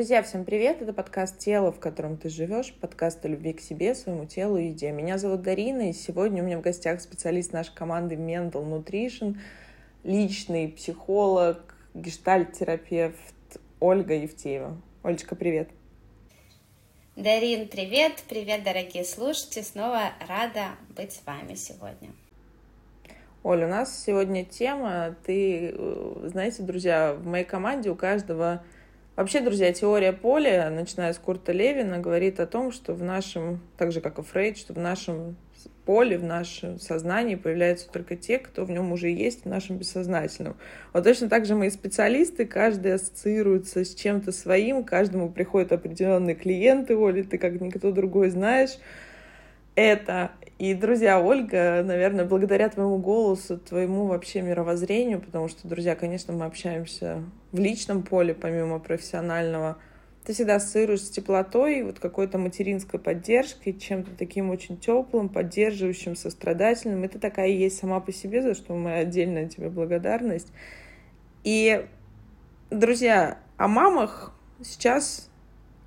Друзья, всем привет! Это подкаст «Тело, в котором ты живешь», подкаст о любви к себе, своему телу и еде. Меня зовут Дарина, и сегодня у меня в гостях специалист нашей команды Mental Nutrition, личный психолог, гештальт-терапевт Ольга Евтеева. Олечка, привет! Дарин, привет! Привет, дорогие слушатели! Снова рада быть с вами сегодня. Оля, у нас сегодня тема, ты, э, знаете, друзья, в моей команде у каждого Вообще, друзья, теория поля, начиная с Курта Левина, говорит о том, что в нашем, так же как и Фрейд, что в нашем поле, в нашем сознании появляются только те, кто в нем уже есть, в нашем бессознательном. Вот точно так же мы специалисты, каждый ассоциируется с чем-то своим, каждому приходят определенные клиенты, Оля, ты как никто другой знаешь это. И, друзья, Ольга, наверное, благодаря твоему голосу, твоему вообще мировоззрению, потому что, друзья, конечно, мы общаемся в личном поле, помимо профессионального, ты всегда ассоциируешь с теплотой, вот какой-то материнской поддержкой, чем-то таким очень теплым, поддерживающим, сострадательным. Это такая и есть сама по себе, за что моя отдельная тебе благодарность. И, друзья, о мамах сейчас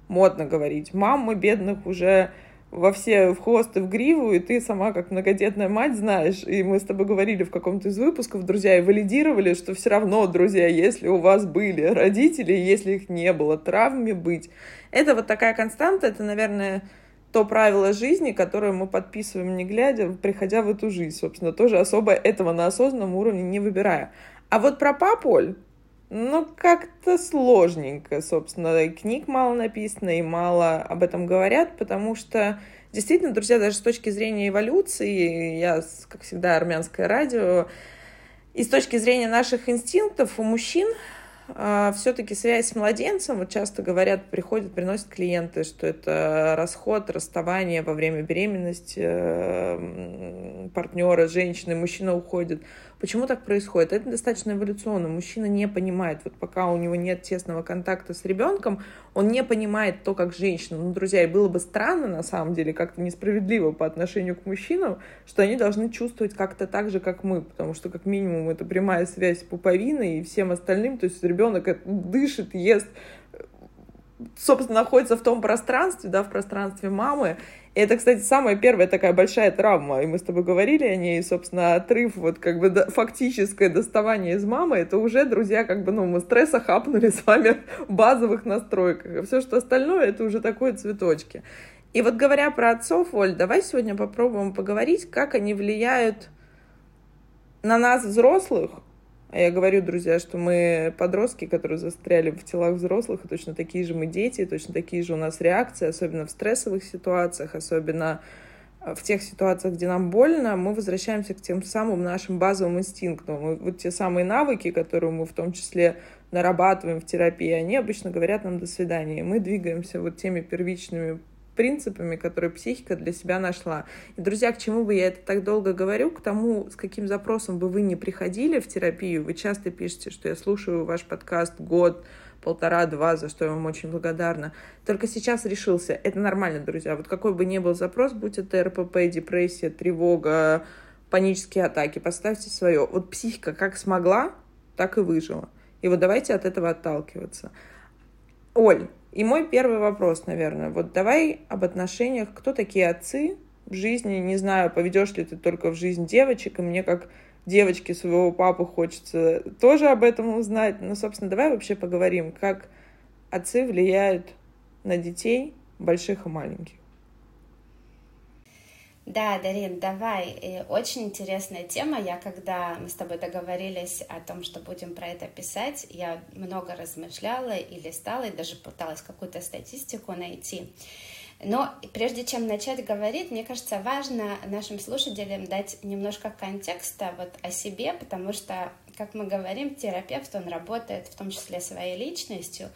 модно говорить. Мамы бедных уже во все в хвост и в гриву, и ты сама как многодетная мать знаешь, и мы с тобой говорили в каком-то из выпусков, друзья, и валидировали, что все равно, друзья, если у вас были родители, если их не было, травме быть. Это вот такая константа, это, наверное, то правило жизни, которое мы подписываем не глядя, приходя в эту жизнь, собственно, тоже особо этого на осознанном уровне не выбирая. А вот про папу, ну, как-то сложненько, собственно. И книг мало написано, и мало об этом говорят, потому что действительно, друзья, даже с точки зрения эволюции, я, как всегда, армянское радио, и с точки зрения наших инстинктов у мужчин а, все-таки связь с младенцем, вот часто говорят, приходят, приносят клиенты, что это расход, расставание во время беременности э, партнера, женщины, мужчина уходит. Почему так происходит? Это достаточно эволюционно. Мужчина не понимает, вот пока у него нет тесного контакта с ребенком, он не понимает то, как женщина. Ну, друзья, и было бы странно, на самом деле, как-то несправедливо по отношению к мужчинам, что они должны чувствовать как-то так же, как мы, потому что, как минимум, это прямая связь с и всем остальным, то есть ребенок дышит, ест, собственно, находится в том пространстве, да, в пространстве мамы. И это, кстати, самая первая такая большая травма, и мы с тобой говорили о ней, собственно, отрыв, вот как бы фактическое доставание из мамы, это уже, друзья, как бы, ну, мы стресса хапнули с вами в базовых настройках, а все, что остальное, это уже такое цветочки. И вот говоря про отцов, Оль, давай сегодня попробуем поговорить, как они влияют на нас, взрослых, а я говорю, друзья, что мы подростки, которые застряли в телах взрослых, и точно такие же мы дети, точно такие же у нас реакции, особенно в стрессовых ситуациях, особенно в тех ситуациях, где нам больно, мы возвращаемся к тем самым нашим базовым инстинктам. Вот те самые навыки, которые мы в том числе нарабатываем в терапии, они обычно говорят нам «до свидания». И мы двигаемся вот теми первичными принципами, которые психика для себя нашла. И, друзья, к чему бы я это так долго говорю? К тому, с каким запросом бы вы не приходили в терапию. Вы часто пишете, что я слушаю ваш подкаст год, полтора-два, за что я вам очень благодарна. Только сейчас решился. Это нормально, друзья. Вот какой бы ни был запрос, будь это РПП, депрессия, тревога, панические атаки, поставьте свое. Вот психика как смогла, так и выжила. И вот давайте от этого отталкиваться. Оль, и мой первый вопрос, наверное, вот давай об отношениях, кто такие отцы в жизни, не знаю, поведешь ли ты только в жизнь девочек, и мне как девочке своего папы хочется тоже об этом узнать. Но, собственно, давай вообще поговорим, как отцы влияют на детей, больших и маленьких. Да, Дарин, давай. И очень интересная тема. Я, когда мы с тобой договорились о том, что будем про это писать, я много размышляла и листала, и даже пыталась какую-то статистику найти. Но прежде чем начать говорить, мне кажется, важно нашим слушателям дать немножко контекста вот о себе, потому что, как мы говорим, терапевт, он работает в том числе своей личностью,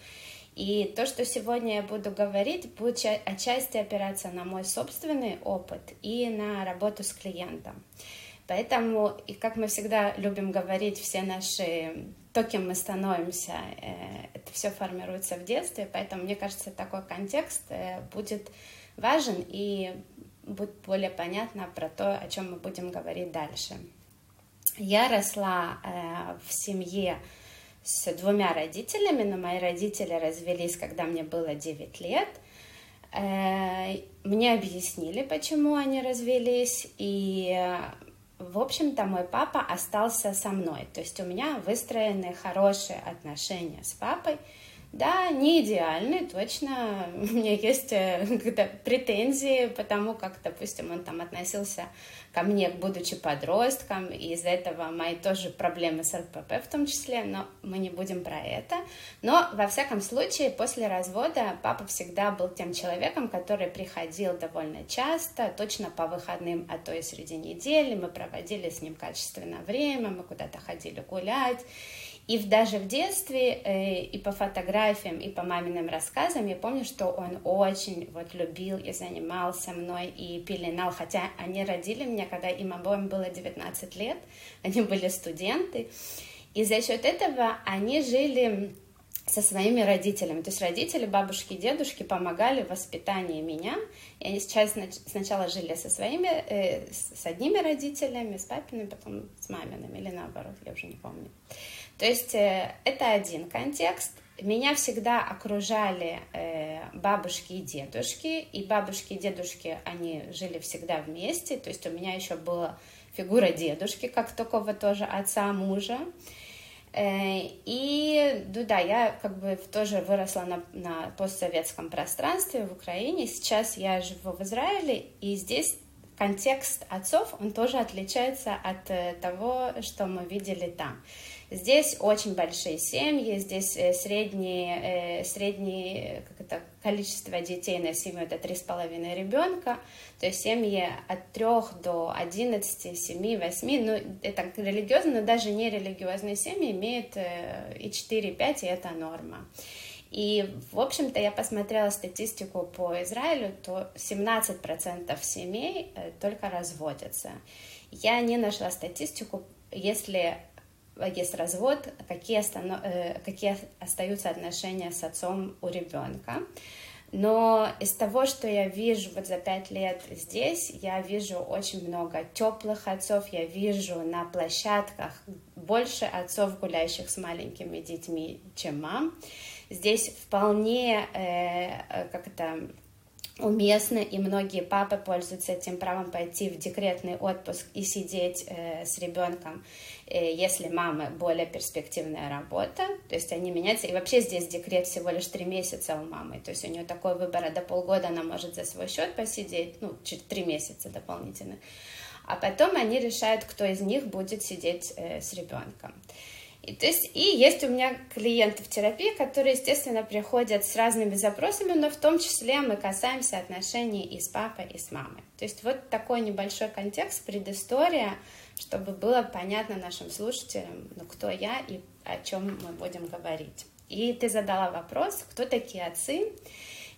и то, что сегодня я буду говорить, будет отчасти опираться на мой собственный опыт и на работу с клиентом. Поэтому, и как мы всегда любим говорить, все наши, то, кем мы становимся, э, это все формируется в детстве, поэтому, мне кажется, такой контекст э, будет важен и будет более понятно про то, о чем мы будем говорить дальше. Я росла э, в семье с двумя родителями, но мои родители развелись, когда мне было 9 лет. Э, мне объяснили, почему они развелись, и, в общем-то, мой папа остался со мной. То есть у меня выстроены хорошие отношения с папой, да, не идеальный, точно. У меня есть э, претензии по тому, как, допустим, он там относился ко мне, будучи подростком, и из-за этого мои тоже проблемы с РПП в том числе, но мы не будем про это. Но, во всяком случае, после развода папа всегда был тем человеком, который приходил довольно часто, точно по выходным, а то и среди недели. Мы проводили с ним качественное время, мы куда-то ходили гулять. И даже в детстве, э, и по фотографиям, и по маминым рассказам, я помню, что он очень вот любил и занимался мной, и пеленал, хотя они родили меня, когда им обоим было 19 лет, они были студенты, и за счет этого они жили со своими родителями. То есть родители, бабушки и дедушки помогали в воспитании меня. И они сейчас сначала жили со своими, э, с одними родителями, с папиными, потом с мамиными, или наоборот, я уже не помню. То есть э, это один контекст. Меня всегда окружали э, бабушки и дедушки, и бабушки и дедушки, они жили всегда вместе, то есть у меня еще была фигура дедушки, как такого тоже отца мужа. Э, и, ну да, я как бы тоже выросла на, на постсоветском пространстве в Украине. Сейчас я живу в Израиле, и здесь контекст отцов, он тоже отличается от того, что мы видели там. Здесь очень большие семьи, здесь э, среднее, э, среднее как это, количество детей на семью это три с половиной ребенка, то есть семьи от трех до одиннадцати, семи, восьми, ну это религиозно, но даже не религиозные семьи имеют э, и четыре, пять, и это норма. И, в общем-то, я посмотрела статистику по Израилю, то 17% семей только разводятся. Я не нашла статистику, если есть развод, какие, останов... Э, какие остаются отношения с отцом у ребенка. Но из того, что я вижу вот за пять лет здесь, я вижу очень много теплых отцов, я вижу на площадках больше отцов, гуляющих с маленькими детьми, чем мам. Здесь вполне, э, как это, уместно, и многие папы пользуются этим правом пойти в декретный отпуск и сидеть э, с ребенком, если мамы более перспективная работа, то есть они меняются, и вообще здесь декрет всего лишь три месяца у мамы, то есть у нее такой выбор, а до полгода она может за свой счет посидеть, ну, через три месяца дополнительно, а потом они решают, кто из них будет сидеть э, с ребенком. И, то есть, и есть у меня клиенты в терапии, которые, естественно, приходят с разными запросами, но в том числе мы касаемся отношений и с папой, и с мамой. То есть вот такой небольшой контекст, предыстория, чтобы было понятно нашим слушателям, ну, кто я и о чем мы будем говорить. И ты задала вопрос, кто такие отцы.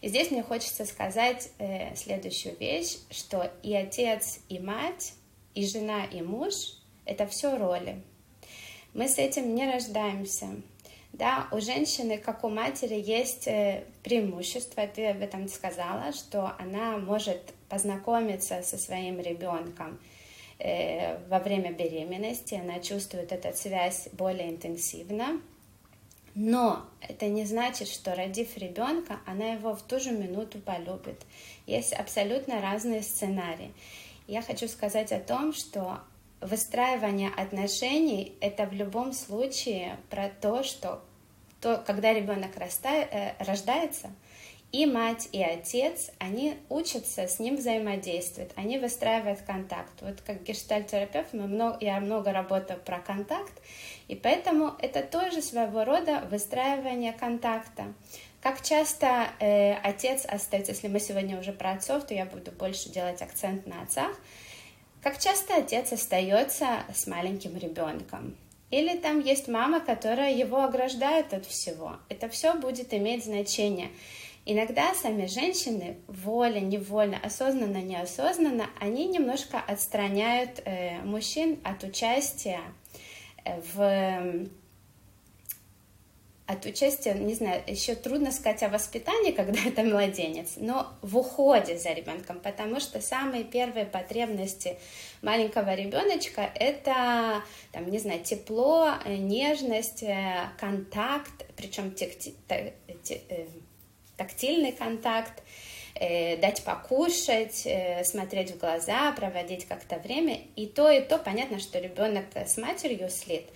И здесь мне хочется сказать э, следующую вещь, что и отец, и мать, и жена, и муж — это все роли. Мы с этим не рождаемся. Да, у женщины, как у матери, есть э, преимущество, ты об этом сказала, что она может познакомиться со своим ребенком во время беременности, она чувствует эту связь более интенсивно, но это не значит, что родив ребенка, она его в ту же минуту полюбит. Есть абсолютно разные сценарии. Я хочу сказать о том, что выстраивание отношений — это в любом случае про то, что то, когда ребенок э, рождается, и мать, и отец, они учатся с ним взаимодействовать, они выстраивают контакт. Вот как гештальтерапевт мы много, я много работаю про контакт, и поэтому это тоже своего рода выстраивание контакта. Как часто э, отец остается, если мы сегодня уже про отцов, то я буду больше делать акцент на отцах, как часто отец остается с маленьким ребенком? Или там есть мама, которая его ограждает от всего. Это все будет иметь значение. Иногда сами женщины, воля, невольно, осознанно, неосознанно, они немножко отстраняют э, мужчин от участия э, в от участия, не знаю, еще трудно сказать о воспитании, когда это младенец, но в уходе за ребенком, потому что самые первые потребности маленького ребеночка это, там, не знаю, тепло, э, нежность, э, контакт, причем э, тактильный контакт, дать покушать, смотреть в глаза, проводить как-то время. И то, и то понятно, что ребенок с матерью слит.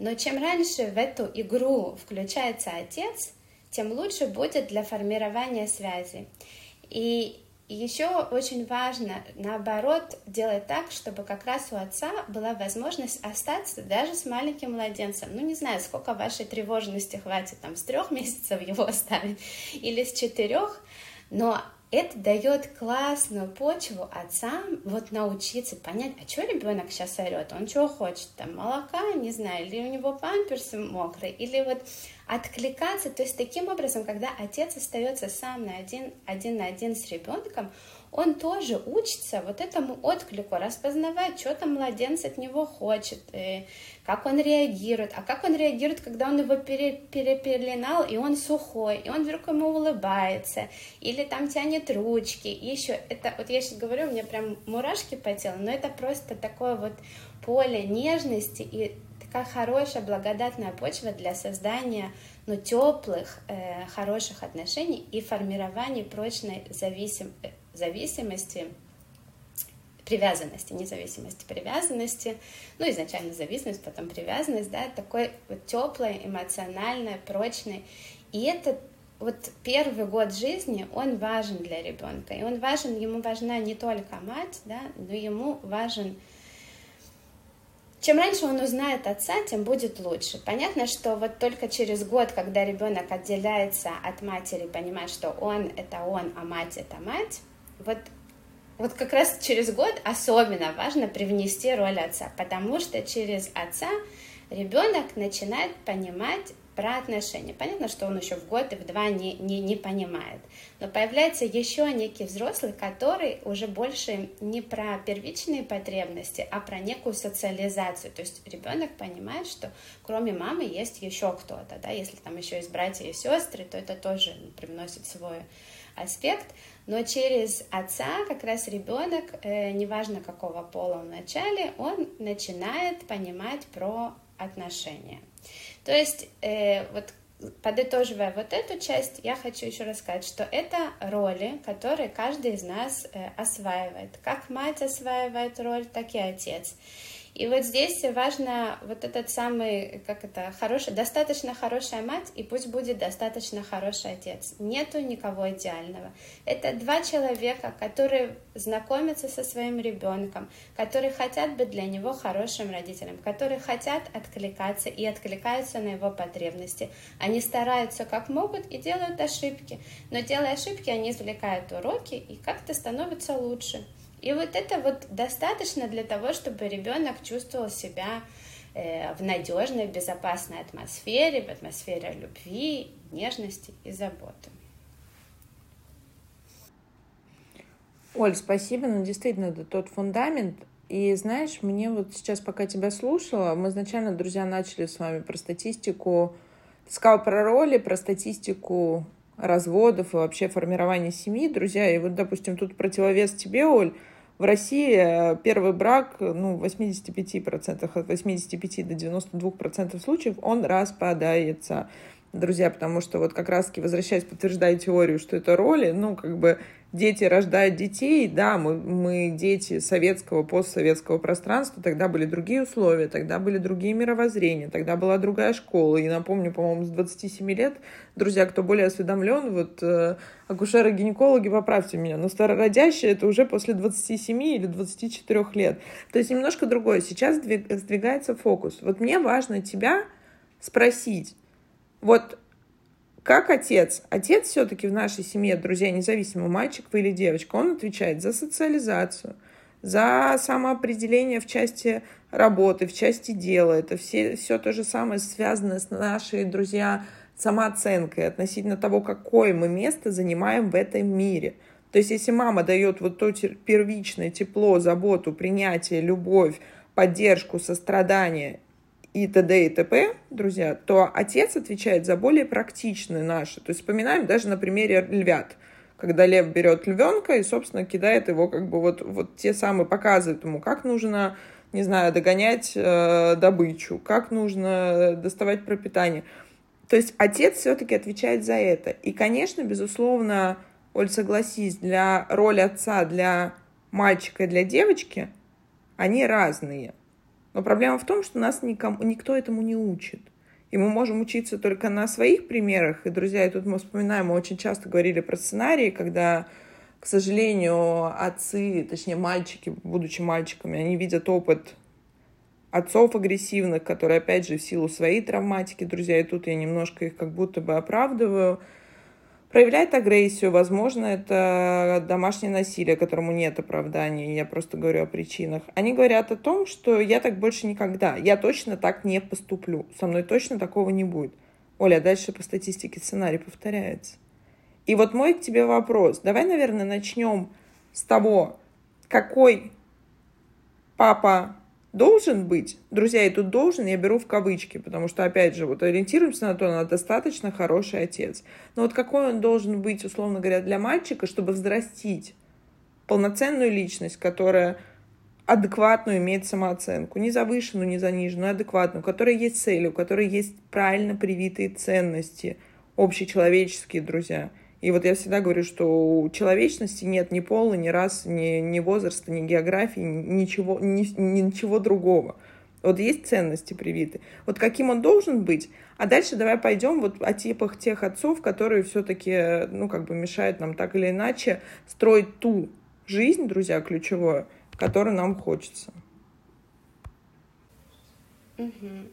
Но чем раньше в эту игру включается отец, тем лучше будет для формирования связи. И еще очень важно, наоборот, делать так, чтобы как раз у отца была возможность остаться даже с маленьким младенцем. Ну, не знаю, сколько вашей тревожности хватит, там, с трех месяцев его оставить или с четырех, но это дает классную почву отцам вот научиться понять, а что ребенок сейчас орет, он чего хочет, там молока, не знаю, или у него памперсы мокрые, или вот откликаться, то есть таким образом, когда отец остается сам на один, один на один с ребенком, он тоже учится вот этому отклику, распознавать, что там младенец от него хочет, и как он реагирует, а как он реагирует, когда он его пере, перепеленал, и он сухой, и он вдруг ему улыбается, или там тянет ручки, и еще, это, вот я сейчас говорю, у меня прям мурашки по телу, но это просто такое вот поле нежности и такая хорошая, благодатная почва для создания ну, теплых, э, хороших отношений и формирования прочной зависим, зависимости, привязанности, независимости, привязанности, ну, изначально зависимость, потом привязанность, да, такой вот теплый, эмоциональный, прочный. И это вот первый год жизни, он важен для ребенка. И он важен, ему важна не только мать, да, но ему важен чем раньше он узнает отца, тем будет лучше. Понятно, что вот только через год, когда ребенок отделяется от матери, понимает, что он это он, а мать это мать, вот, вот как раз через год особенно важно привнести роль отца, потому что через отца ребенок начинает понимать про отношения. Понятно, что он еще в год и в два не, не, не понимает. Но появляется еще некий взрослый, который уже больше не про первичные потребности, а про некую социализацию. То есть ребенок понимает, что кроме мамы есть еще кто-то. Да? Если там еще есть братья и сестры, то это тоже привносит свой аспект. Но через отца как раз ребенок, э, неважно какого пола в начале, он начинает понимать про отношения. То есть э, вот подытоживая вот эту часть, я хочу еще рассказать, что это роли, которые каждый из нас э, осваивает. Как мать осваивает роль, так и отец. И вот здесь важно вот этот самый, как это, хороший, достаточно хорошая мать, и пусть будет достаточно хороший отец. Нету никого идеального. Это два человека, которые знакомятся со своим ребенком, которые хотят быть для него хорошим родителем, которые хотят откликаться и откликаются на его потребности. Они стараются как могут и делают ошибки, но делая ошибки, они извлекают уроки и как-то становятся лучше. И вот это вот достаточно для того, чтобы ребенок чувствовал себя э, в надежной, безопасной атмосфере, в атмосфере любви, нежности и заботы. Оль, спасибо. Ну, действительно, это тот фундамент. И знаешь, мне вот сейчас, пока тебя слушала, мы изначально, друзья, начали с вами про статистику, сказал про роли, про статистику разводов и вообще формирования семьи, друзья. И вот, допустим, тут противовес тебе, Оль, в России э, первый брак, ну, в 85%, от 85 до 92% случаев он распадается друзья, потому что вот как раз-таки возвращаясь, подтверждая теорию, что это роли, ну, как бы дети рождают детей, да, мы, мы дети советского, постсоветского пространства, тогда были другие условия, тогда были другие мировоззрения, тогда была другая школа. И напомню, по-моему, с 27 лет, друзья, кто более осведомлен, вот э, акушеры-гинекологи, поправьте меня, но старородящие это уже после 27 или 24 лет. То есть немножко другое. Сейчас сдвигается фокус. Вот мне важно тебя спросить, вот как отец? Отец все-таки в нашей семье, друзья, независимо, мальчик вы или девочка, он отвечает за социализацию, за самоопределение в части работы, в части дела. Это все, все то же самое связано с нашей, друзья, самооценкой относительно того, какое мы место занимаем в этом мире. То есть, если мама дает вот то первичное тепло, заботу, принятие, любовь, поддержку, сострадание и т.д. и т.п., друзья, то отец отвечает за более практичные наши. То есть вспоминаем даже на примере львят, когда лев берет львенка и, собственно, кидает его, как бы вот, вот те самые, показывают ему, как нужно, не знаю, догонять э, добычу, как нужно доставать пропитание. То есть отец все-таки отвечает за это. И, конечно, безусловно, Оль, согласись, для роли отца для мальчика и для девочки они разные. Но проблема в том, что нас никому, никто этому не учит. И мы можем учиться только на своих примерах. И, друзья, и тут мы вспоминаем, мы очень часто говорили про сценарии, когда, к сожалению, отцы, точнее мальчики, будучи мальчиками, они видят опыт отцов агрессивных, которые, опять же, в силу своей травматики, друзья, и тут я немножко их как будто бы оправдываю, проявляет агрессию, возможно, это домашнее насилие, которому нет оправдания, я просто говорю о причинах. Они говорят о том, что я так больше никогда, я точно так не поступлю, со мной точно такого не будет. Оля, дальше по статистике сценарий повторяется. И вот мой к тебе вопрос. Давай, наверное, начнем с того, какой папа должен быть, друзья, и тут должен я беру в кавычки, потому что, опять же, вот ориентируемся на то, он достаточно хороший отец. Но вот какой он должен быть, условно говоря, для мальчика, чтобы взрастить полноценную личность, которая адекватную имеет самооценку, не завышенную, не заниженную, а адекватную, у которой есть цели, у которой есть правильно привитые ценности, общечеловеческие, друзья – и вот я всегда говорю, что у человечности нет ни пола, ни расы, ни, ни возраста, ни географии, ничего, ни, ничего другого. Вот есть ценности привиты. Вот каким он должен быть. А дальше давай пойдем вот о типах тех отцов, которые все-таки, ну, как бы мешают нам так или иначе строить ту жизнь, друзья, ключевое, которую нам хочется. Mm-hmm.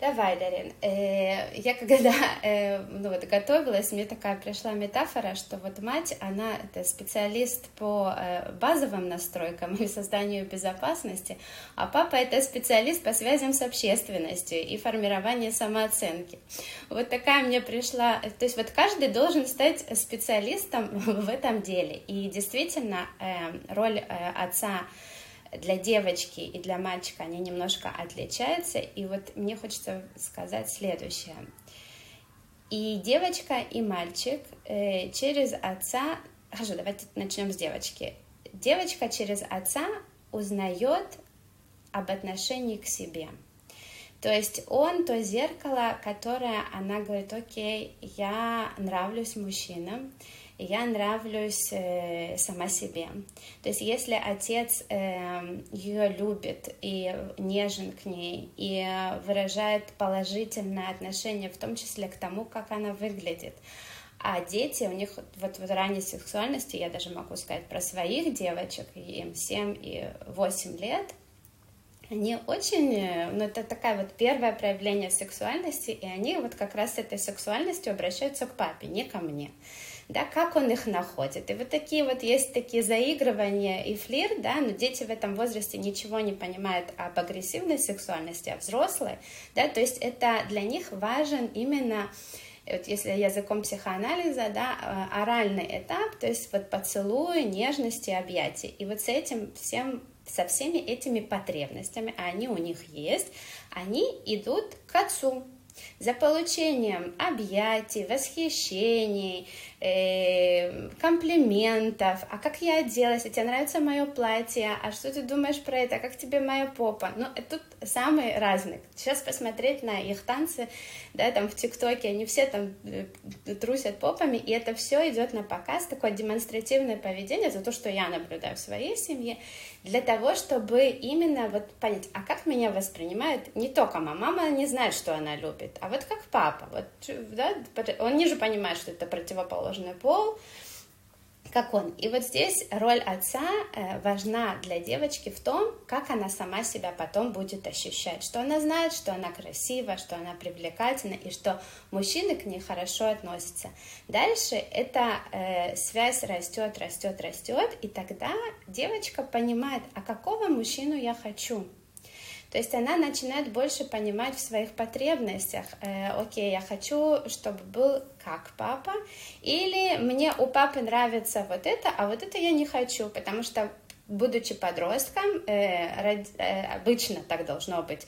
Давай, Дарин. Э, я когда э, ну, вот, готовилась, мне такая пришла метафора, что вот мать, она это специалист по э, базовым настройкам и созданию безопасности, а папа это специалист по связям с общественностью и формированию самооценки. Вот такая мне пришла... То есть вот каждый должен стать специалистом в этом деле. И действительно роль отца для девочки и для мальчика они немножко отличаются. И вот мне хочется сказать следующее. И девочка, и мальчик э, через отца... Хорошо, давайте начнем с девочки. Девочка через отца узнает об отношении к себе. То есть он то зеркало, которое она говорит, окей, я нравлюсь мужчинам, я нравлюсь э, сама себе. То есть если отец э, ее любит и нежен к ней и выражает положительное отношение, в том числе к тому, как она выглядит, а дети, у них вот в ранней сексуальности, я даже могу сказать про своих девочек, им 7 и 8 лет, они очень, ну это такая вот первое проявление сексуальности, и они вот как раз с этой сексуальностью обращаются к папе, не ко мне да, как он их находит. И вот такие вот есть такие заигрывания и флирт, да, но дети в этом возрасте ничего не понимают об агрессивной сексуальности, а взрослые, да, то есть это для них важен именно вот если языком психоанализа, да, э, оральный этап, то есть вот поцелуи, нежности, объятия. И вот с этим всем, со всеми этими потребностями, а они у них есть, они идут к отцу, за получением объятий, восхищений, э, комплиментов, а как я оделась, а тебе нравится мое платье, а что ты думаешь про это, а как тебе моя попа? Ну, тут самые разные. Сейчас посмотреть на их танцы, да, там в ТикТоке, они все там э, трусят попами, и это все идет на показ, такое демонстративное поведение, за то, что я наблюдаю в своей семье, для того, чтобы именно вот понять, а как меня воспринимает не только мама, мама не знает, что она любит, а вот как папа, вот, да, он не же понимает, что это противоположный пол, как он. И вот здесь роль отца э, важна для девочки в том, как она сама себя потом будет ощущать, что она знает, что она красива, что она привлекательна и что мужчины к ней хорошо относятся. Дальше эта э, связь растет, растет, растет, и тогда девочка понимает, а какого мужчину я хочу, то есть она начинает больше понимать в своих потребностях, э, окей, я хочу, чтобы был как папа, или мне у папы нравится вот это, а вот это я не хочу, потому что будучи подростком, э, э, обычно так должно быть,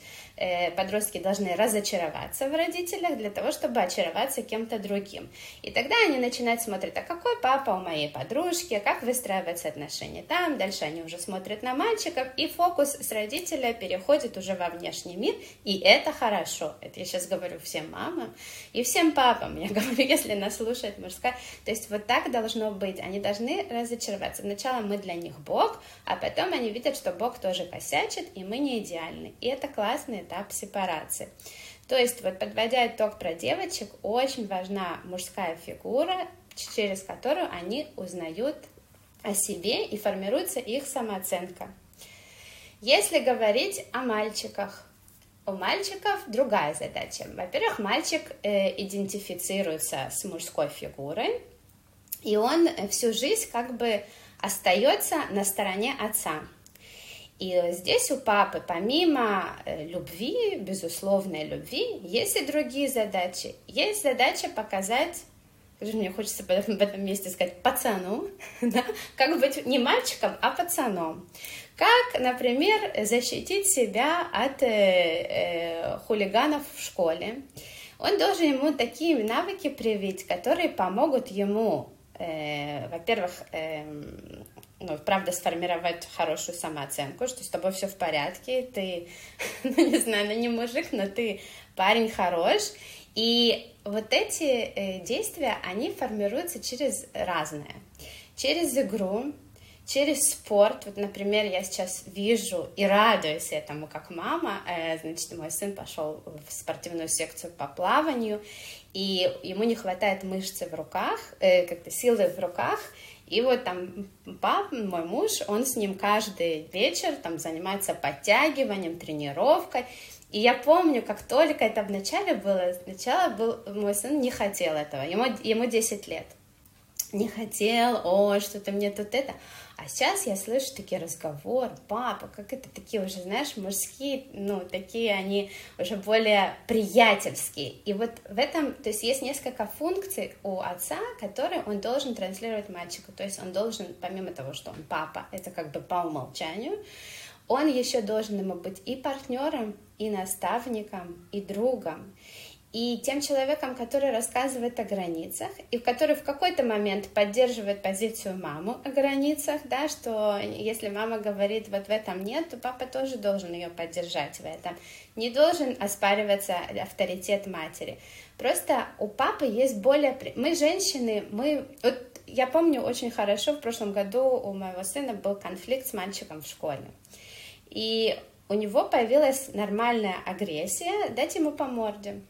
подростки должны разочароваться в родителях для того, чтобы очароваться кем-то другим. И тогда они начинают смотреть, а какой папа у моей подружки, как выстраиваются отношения там, дальше они уже смотрят на мальчиков, и фокус с родителя переходит уже во внешний мир, и это хорошо. Это я сейчас говорю всем мамам и всем папам, я говорю, если нас слушает мужская. То есть вот так должно быть, они должны разочароваться. Сначала мы для них Бог, а потом они видят, что Бог тоже косячит, и мы не идеальны. И это классный этап сепарации. То есть, вот подводя итог про девочек, очень важна мужская фигура, через которую они узнают о себе и формируется их самооценка. Если говорить о мальчиках, у мальчиков другая задача. Во-первых, мальчик э, идентифицируется с мужской фигурой, и он всю жизнь как бы остается на стороне отца. И здесь у папы, помимо э, любви, безусловной любви, есть и другие задачи. Есть задача показать мне хочется в этом месте сказать, пацану, да? как быть не мальчиком, а пацаном. Как, например, защитить себя от э, э, хулиганов в школе. Он должен ему такие навыки привить, которые помогут ему э, во-первых, э, ну, правда, сформировать хорошую самооценку, что с тобой все в порядке, ты, ну, не знаю, ну, не мужик, но ты парень хорош, и вот эти э, действия, они формируются через разное. Через игру, через спорт. Вот, например, я сейчас вижу и радуюсь этому как мама. Э, значит, мой сын пошел в спортивную секцию по плаванию, и ему не хватает мышцы в руках, э, как-то силы в руках, и вот там папа, мой муж, он с ним каждый вечер там занимается подтягиванием, тренировкой. И я помню, как только это вначале было, сначала был, мой сын не хотел этого, ему, ему 10 лет. Не хотел, о, что-то мне тут это. А сейчас я слышу такие разговоры, папа, как это такие уже, знаешь, мужские, ну, такие они уже более приятельские. И вот в этом, то есть есть несколько функций у отца, которые он должен транслировать мальчику. То есть он должен, помимо того, что он папа, это как бы по умолчанию, он еще должен ему быть и партнером, и наставником, и другом и тем человеком, который рассказывает о границах, и который в какой-то момент поддерживает позицию маму о границах, да, что если мама говорит, вот в этом нет, то папа тоже должен ее поддержать в этом. Не должен оспариваться авторитет матери. Просто у папы есть более... Мы женщины, мы... Вот я помню очень хорошо, в прошлом году у моего сына был конфликт с мальчиком в школе. И у него появилась нормальная агрессия дать ему по морде.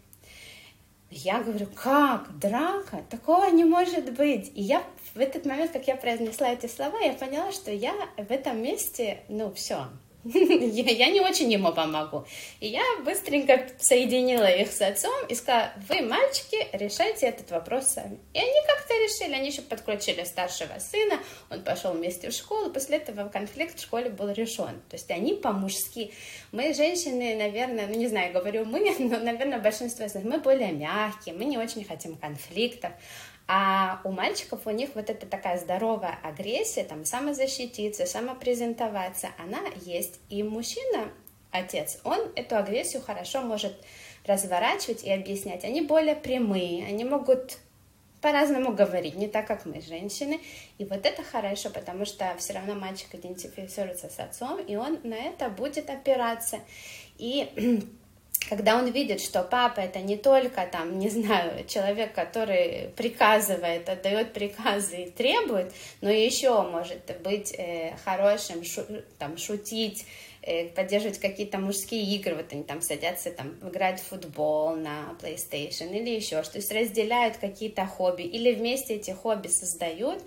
Я говорю, как? Драка? Такого не может быть. И я в этот момент, как я произнесла эти слова, я поняла, что я в этом месте, ну, все, я не очень ему помогу. И я быстренько соединила их с отцом и сказала, вы, мальчики, решайте этот вопрос сами. И они как-то решили, они еще подключили старшего сына, он пошел вместе в школу, после этого конфликт в школе был решен. То есть они по-мужски. Мы, женщины, наверное, ну не знаю, говорю мы, но, наверное, большинство из нас, мы более мягкие, мы не очень хотим конфликтов. А у мальчиков у них вот эта такая здоровая агрессия, там самозащититься, самопрезентоваться, она есть. И мужчина, отец, он эту агрессию хорошо может разворачивать и объяснять. Они более прямые, они могут по-разному говорить, не так, как мы, женщины. И вот это хорошо, потому что все равно мальчик идентифицируется с отцом, и он на это будет опираться. И когда он видит, что папа это не только там, не знаю, человек, который приказывает, отдает приказы и требует, но еще может быть э, хорошим, шу, там, шутить, э, поддерживать какие-то мужские игры, вот они там садятся там играть в футбол на PlayStation или еще что, то есть разделяют какие-то хобби или вместе эти хобби создают,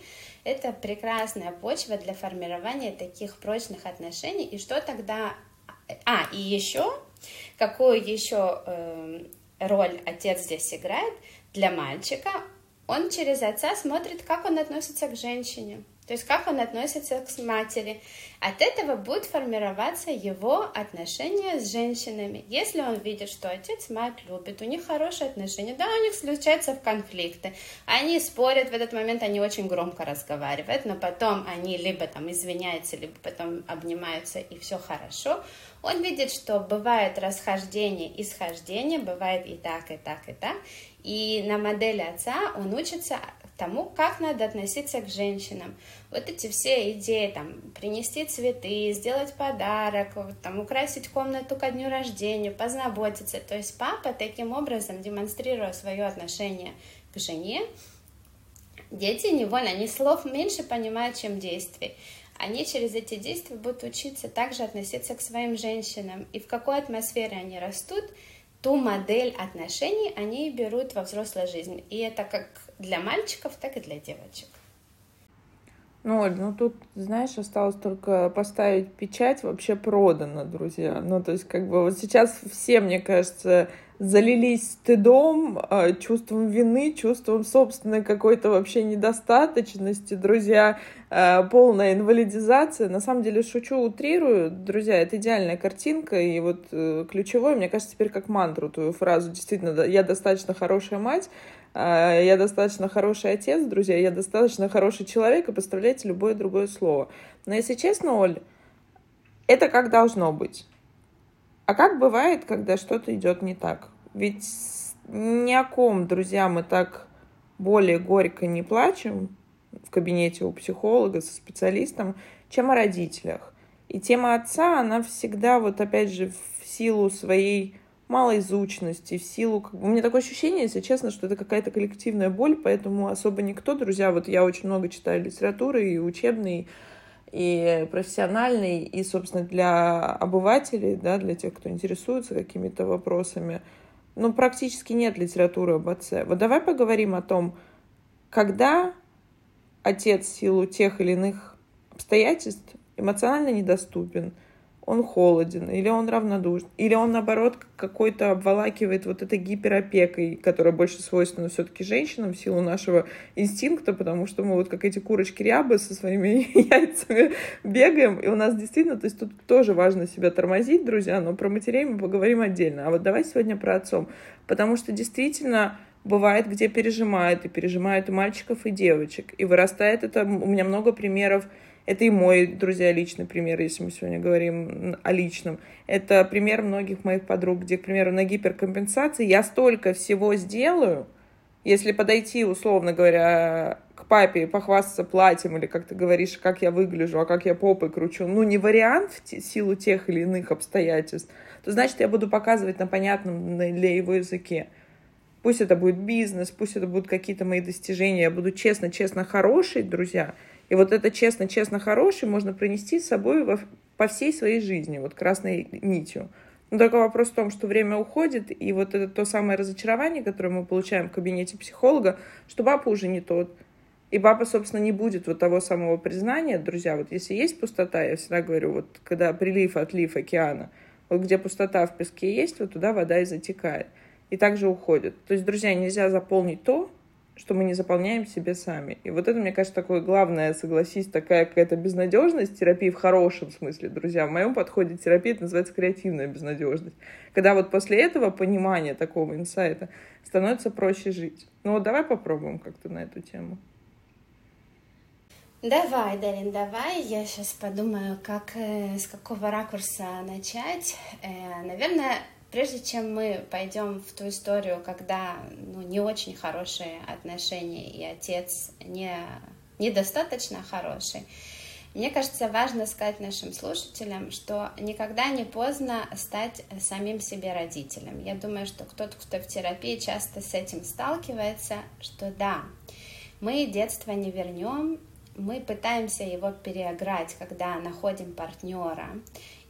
это прекрасная почва для формирования таких прочных отношений. И что тогда... А, и еще Какую еще э, роль отец здесь играет для мальчика? Он через отца смотрит, как он относится к женщине. То есть как он относится к матери. От этого будет формироваться его отношения с женщинами. Если он видит, что отец мать любит, у них хорошие отношения, да, у них случаются конфликты, они спорят, в этот момент они очень громко разговаривают, но потом они либо там извиняются, либо потом обнимаются, и все хорошо. Он видит, что бывает расхождение и схождение, бывает и так, и так, и так. И на модели отца он учится тому, как надо относиться к женщинам. Вот эти все идеи, там, принести цветы, сделать подарок, там, украсить комнату ко дню рождения, позаботиться. То есть папа таким образом, демонстрируя свое отношение к жене, дети невольно, они слов меньше понимают, чем действий. Они через эти действия будут учиться также относиться к своим женщинам. И в какой атмосфере они растут, ту модель отношений они берут во взрослой жизни. И это как для мальчиков, так и для девочек. Ну, Оль, ну тут, знаешь, осталось только поставить печать, вообще продано, друзья. Ну, то есть, как бы, вот сейчас все, мне кажется, залились стыдом, а, чувством вины, чувством собственной какой-то вообще недостаточности, друзья, а, полная инвалидизация. На самом деле, шучу, утрирую, друзья, это идеальная картинка, и вот э, ключевое, мне кажется, теперь как мантру твою фразу, действительно, я достаточно хорошая мать, я достаточно хороший отец, друзья, я достаточно хороший человек, и поставляйте любое другое слово. Но если честно, Оль, это как должно быть. А как бывает, когда что-то идет не так? Ведь ни о ком, друзья, мы так более горько не плачем в кабинете у психолога со специалистом, чем о родителях. И тема отца, она всегда, вот опять же, в силу своей малоизученности, в силу... У меня такое ощущение, если честно, что это какая-то коллективная боль, поэтому особо никто, друзья, вот я очень много читаю литературы и учебной, и профессиональной, и, собственно, для обывателей, да, для тех, кто интересуется какими-то вопросами, ну, практически нет литературы об отце. Вот давай поговорим о том, когда отец в силу тех или иных обстоятельств эмоционально недоступен – он холоден, или он равнодушен, или он, наоборот, какой-то обволакивает вот этой гиперопекой, которая больше свойственна все-таки женщинам в силу нашего инстинкта, потому что мы вот как эти курочки-рябы со своими яйцами бегаем, и у нас действительно, то есть тут тоже важно себя тормозить, друзья, но про матерей мы поговорим отдельно. А вот давай сегодня про отцом, потому что действительно бывает, где пережимают, и пережимают и мальчиков, и девочек, и вырастает это, у меня много примеров это и мой, друзья, личный пример, если мы сегодня говорим о личном. Это пример многих моих подруг, где, к примеру, на гиперкомпенсации я столько всего сделаю, если подойти, условно говоря, к папе и похвастаться платьем, или как ты говоришь, как я выгляжу, а как я попой кручу, ну, не вариант в силу тех или иных обстоятельств, то значит, я буду показывать на понятном для его языке. Пусть это будет бизнес, пусть это будут какие-то мои достижения, я буду честно-честно хороший, друзья — и вот это честно-честно хороший можно принести с собой во, по всей своей жизни, вот красной нитью. Но только вопрос в том, что время уходит, и вот это то самое разочарование, которое мы получаем в кабинете психолога, что папа уже не тот. И папа, собственно, не будет вот того самого признания, друзья, вот если есть пустота, я всегда говорю, вот когда прилив, отлив океана, вот где пустота в песке есть, вот туда вода и затекает. И также уходит. То есть, друзья, нельзя заполнить то, что мы не заполняем себе сами. И вот это, мне кажется, такое главное, согласись, такая какая-то безнадежность терапии в хорошем смысле, друзья. В моем подходе терапия это называется креативная безнадежность. Когда вот после этого понимания такого инсайта становится проще жить. Ну вот давай попробуем как-то на эту тему. Давай, Дарин, давай. Я сейчас подумаю, как, э, с какого ракурса начать. Э, наверное, прежде чем мы пойдем в ту историю, когда ну, не очень хорошие отношения и отец не, недостаточно хороший, мне кажется, важно сказать нашим слушателям, что никогда не поздно стать самим себе родителем. Я думаю, что кто-то, кто в терапии, часто с этим сталкивается, что да, мы детство не вернем, мы пытаемся его переиграть, когда находим партнера,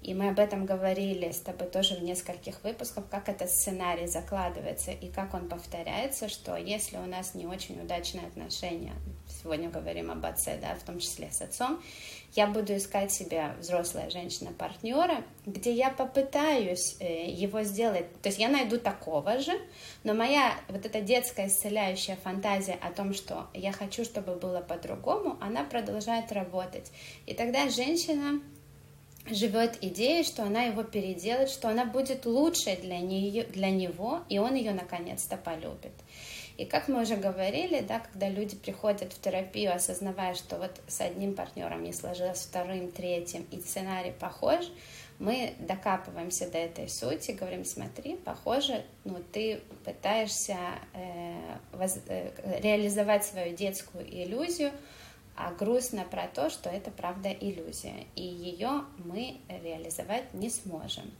И мы об этом говорили с тобой тоже в нескольких выпусках, как этот сценарий закладывается и как он повторяется, что если у нас не очень удачные отношения, сегодня говорим об отце, да, в том числе с отцом, я буду искать себе взрослая женщина-партнера, где я попытаюсь э, его сделать, то есть я найду такого же, но моя вот эта детская исцеляющая фантазия о том, что я хочу, чтобы было по-другому, она продолжает работать. И тогда женщина живет идеей, что она его переделает, что она будет лучшей для, нее, для него, и он ее наконец-то полюбит. И как мы уже говорили, да, когда люди приходят в терапию, осознавая, что вот с одним партнером не сложилось, вторым, третьим, и сценарий похож, мы докапываемся до этой сути, говорим, смотри, похоже, ну, ты пытаешься э, воз, э, реализовать свою детскую иллюзию, а грустно про то, что это правда иллюзия, и ее мы реализовать не сможем.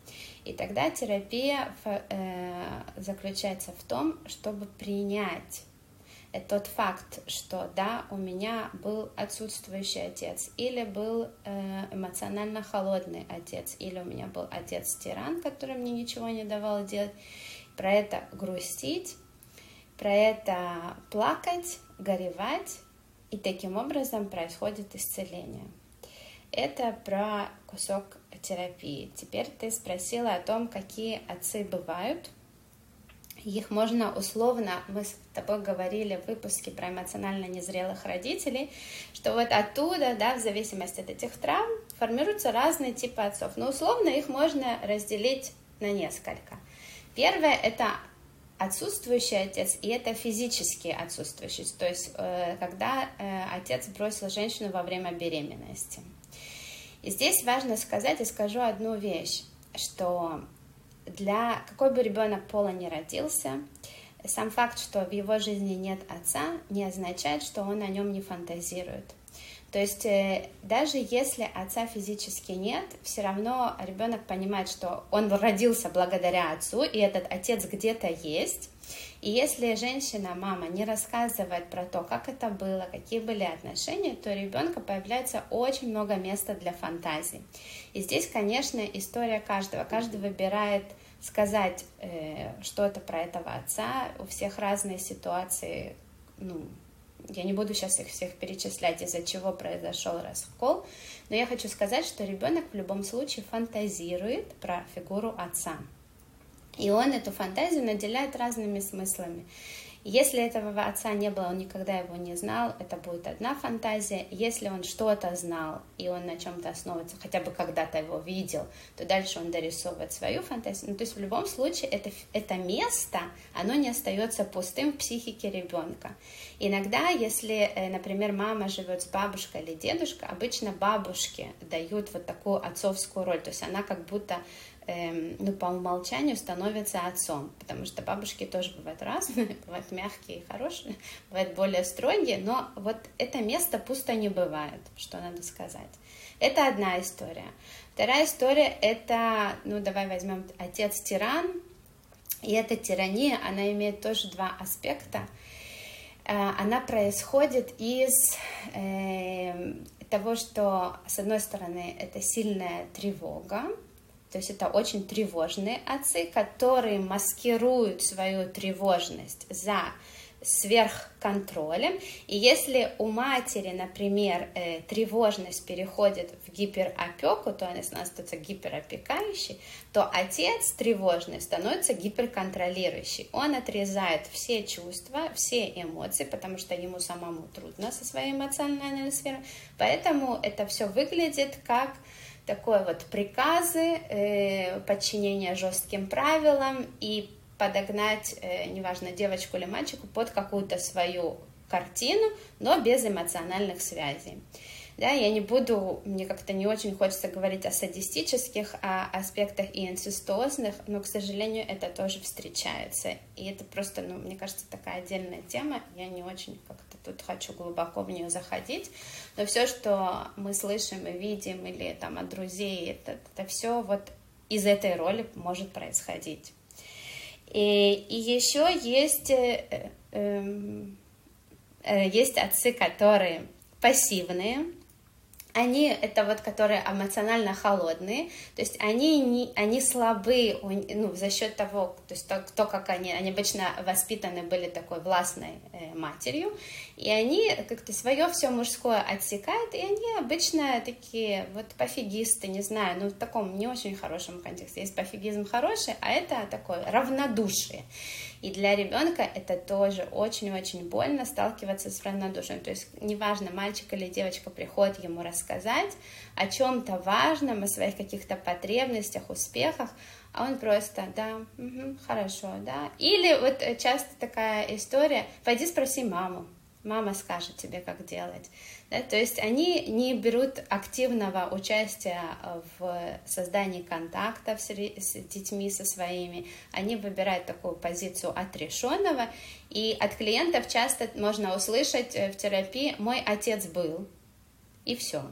И тогда терапия э, заключается в том, чтобы принять тот факт, что да, у меня был отсутствующий отец, или был э, эмоционально холодный отец, или у меня был отец-тиран, который мне ничего не давал делать, про это грустить, про это плакать, горевать, и таким образом происходит исцеление. Это про кусок терапии. Теперь ты спросила о том, какие отцы бывают. Их можно условно, мы с тобой говорили в выпуске про эмоционально незрелых родителей, что вот оттуда, да, в зависимости от этих травм, формируются разные типы отцов. Но условно их можно разделить на несколько. Первое – это отсутствующий отец, и это физически отсутствующий, то есть э, когда э, отец бросил женщину во время беременности. И здесь важно сказать, и скажу одну вещь, что для какой бы ребенок пола не родился, сам факт, что в его жизни нет отца, не означает, что он о нем не фантазирует. То есть э, даже если отца физически нет, все равно ребенок понимает, что он родился благодаря отцу, и этот отец где-то есть. И если женщина, мама не рассказывает про то, как это было, какие были отношения, то у ребенка появляется очень много места для фантазии. И здесь, конечно, история каждого. Каждый выбирает сказать э, что-то про этого отца. У всех разные ситуации, ну, я не буду сейчас их всех перечислять, из-за чего произошел раскол, но я хочу сказать, что ребенок в любом случае фантазирует про фигуру отца. И он эту фантазию наделяет разными смыслами. Если этого отца не было, он никогда его не знал, это будет одна фантазия. Если он что-то знал, и он на чем-то основывается, хотя бы когда-то его видел, то дальше он дорисовывает свою фантазию. Ну, то есть в любом случае это, это место, оно не остается пустым в психике ребенка. Иногда, если, э, например, мама живет с бабушкой или дедушкой, обычно бабушки дают вот такую отцовскую роль, то есть она как будто эм, ну, по умолчанию становится отцом, потому что бабушки тоже бывают разные, бывают мягкие и хорошие, бывают более строгие, но вот это место пусто не бывает, что надо сказать. Это одна история. Вторая история — это, ну, давай возьмем отец-тиран, и эта тирания, она имеет тоже два аспекта. Э, она происходит из э, того, что, с одной стороны, это сильная тревога, то есть это очень тревожные отцы, которые маскируют свою тревожность за сверхконтролем. И если у матери, например, э, тревожность переходит в гиперопеку, то она становится гиперопекающей, то отец тревожный становится гиперконтролирующий. Он отрезает все чувства, все эмоции, потому что ему самому трудно со своей эмоциональной сферой. Поэтому это все выглядит как такое вот приказы, э, подчинение жестким правилам и подогнать, э, неважно, девочку или мальчику под какую-то свою картину, но без эмоциональных связей. Да, я не буду, мне как-то не очень хочется говорить о садистических о аспектах и инцестозных, но, к сожалению, это тоже встречается. И это просто, ну, мне кажется, такая отдельная тема. Я не очень как-то тут хочу глубоко в нее заходить. Но все, что мы слышим и видим, или там от друзей, это, это все вот из этой роли может происходить. И, и еще есть, э, э, э, есть отцы, которые пассивные, они это вот, которые эмоционально холодные, то есть они, не, они слабы ну, за счет того, то есть то, то, как они, они обычно воспитаны были такой властной э, матерью, и они как-то свое все мужское отсекают, и они обычно такие вот пофигисты, не знаю, ну в таком не очень хорошем контексте. Есть пофигизм хороший, а это такое равнодушие. И для ребенка это тоже очень-очень больно сталкиваться с равнодушием. То есть неважно, мальчик или девочка приходит ему рассказать о чем-то важном, о своих каких-то потребностях, успехах, а он просто, да, угу, хорошо, да. Или вот часто такая история, пойди спроси маму, мама скажет тебе, как делать. Да? То есть они не берут активного участия в создании контактов с, с детьми, со своими, они выбирают такую позицию отрешенного, и от клиентов часто можно услышать э, в терапии «мой отец был», и все.